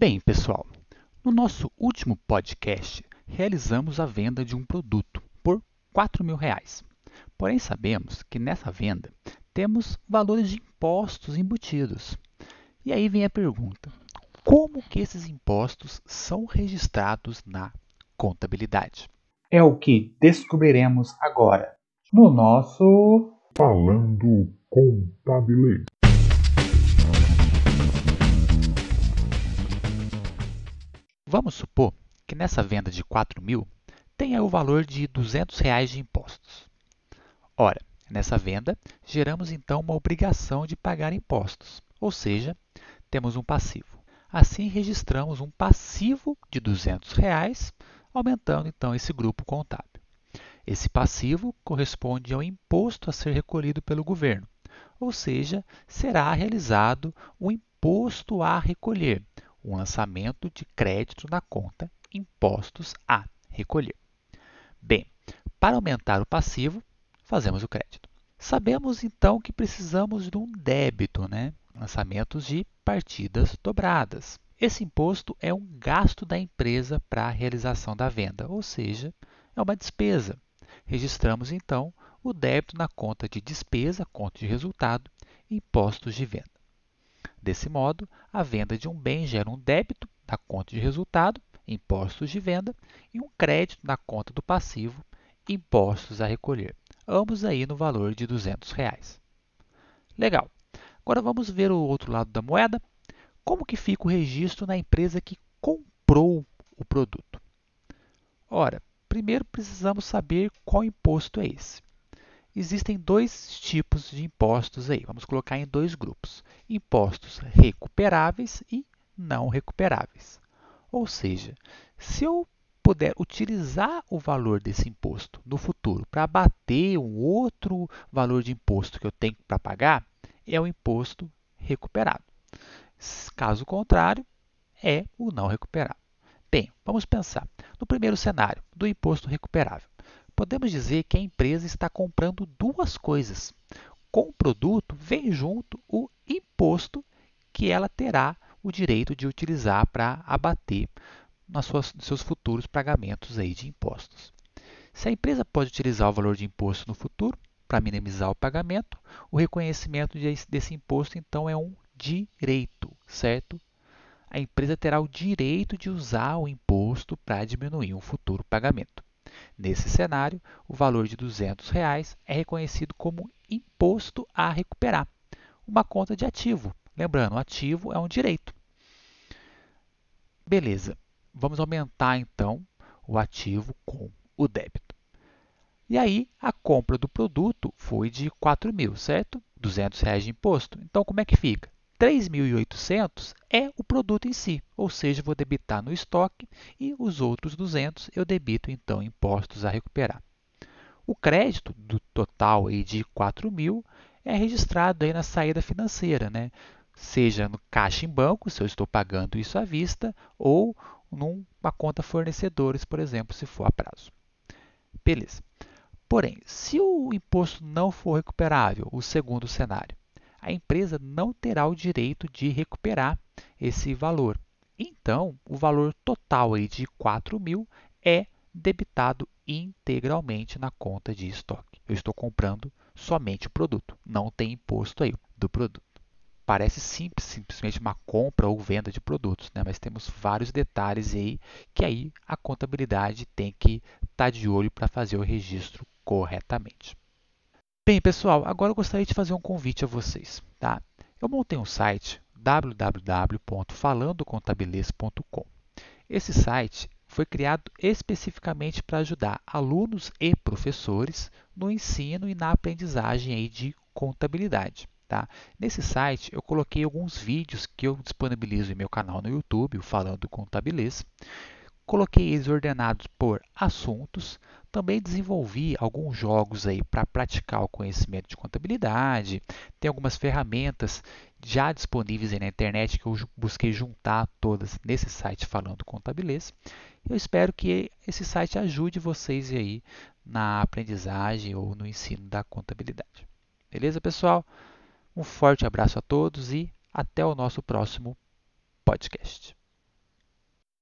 Bem, pessoal, no nosso último podcast realizamos a venda de um produto por R$ mil reais. Porém, sabemos que nessa venda temos valores de impostos embutidos. E aí vem a pergunta: como que esses impostos são registrados na contabilidade? É o que descobriremos agora no nosso Falando Contabilês. Vamos supor que nessa venda de 4 mil tenha o valor de 200 reais de impostos. Ora, nessa venda, geramos então uma obrigação de pagar impostos, ou seja, temos um passivo. Assim, registramos um passivo de 200 reais, aumentando então esse grupo contábil. Esse passivo corresponde ao imposto a ser recolhido pelo governo, ou seja, será realizado o imposto a recolher, um lançamento de crédito na conta impostos a recolher. Bem, para aumentar o passivo, fazemos o crédito. Sabemos então que precisamos de um débito, né? lançamentos de partidas dobradas. Esse imposto é um gasto da empresa para a realização da venda, ou seja, é uma despesa. Registramos então o débito na conta de despesa, conta de resultado, impostos de venda. Desse modo, a venda de um bem gera um débito na conta de resultado, impostos de venda, e um crédito na conta do passivo, impostos a recolher, ambos aí no valor de 200 reais. Legal. Agora vamos ver o outro lado da moeda. Como que fica o registro na empresa que comprou o produto? Ora, primeiro precisamos saber qual imposto é esse existem dois tipos de impostos aí. Vamos colocar em dois grupos: impostos recuperáveis e não recuperáveis. Ou seja, se eu puder utilizar o valor desse imposto no futuro para abater um outro valor de imposto que eu tenho para pagar, é o imposto recuperado. Caso contrário, é o não recuperado. Bem, vamos pensar no primeiro cenário do imposto recuperável podemos dizer que a empresa está comprando duas coisas. Com o produto vem junto o imposto que ela terá o direito de utilizar para abater nos seus futuros pagamentos aí de impostos. Se a empresa pode utilizar o valor de imposto no futuro para minimizar o pagamento, o reconhecimento desse imposto então é um direito, certo? A empresa terá o direito de usar o imposto para diminuir um futuro pagamento. Nesse cenário, o valor de 200 reais é reconhecido como imposto a recuperar, uma conta de ativo. Lembrando, ativo é um direito. Beleza, vamos aumentar então o ativo com o débito. E aí, a compra do produto foi de 4 mil, certo? 200 reais de imposto. Então, como é que fica? 3.800 é o produto em si, ou seja, vou debitar no estoque e os outros 200 eu debito então impostos a recuperar. O crédito do total aí de 4.000 é registrado aí na saída financeira, né? seja no caixa em banco, se eu estou pagando isso à vista, ou numa conta fornecedores, por exemplo, se for a prazo. Beleza. Porém, se o imposto não for recuperável, o segundo cenário, a empresa não terá o direito de recuperar esse valor. Então, o valor total aí de 4 mil é debitado integralmente na conta de estoque. Eu estou comprando somente o produto, não tem imposto aí do produto. Parece simples, simplesmente uma compra ou venda de produtos, né? mas temos vários detalhes aí que aí a contabilidade tem que estar tá de olho para fazer o registro corretamente. Bem, pessoal, agora eu gostaria de fazer um convite a vocês. Tá? Eu montei um site www.falandocontabilês.com. Esse site foi criado especificamente para ajudar alunos e professores no ensino e na aprendizagem aí de contabilidade. Tá? Nesse site eu coloquei alguns vídeos que eu disponibilizo em meu canal no YouTube, o Falando Contabilês. Coloquei eles ordenados por assuntos. Também desenvolvi alguns jogos aí para praticar o conhecimento de contabilidade. Tem algumas ferramentas já disponíveis na internet que eu busquei juntar todas nesse site falando contabilês. Eu espero que esse site ajude vocês aí na aprendizagem ou no ensino da contabilidade. Beleza, pessoal? Um forte abraço a todos e até o nosso próximo podcast.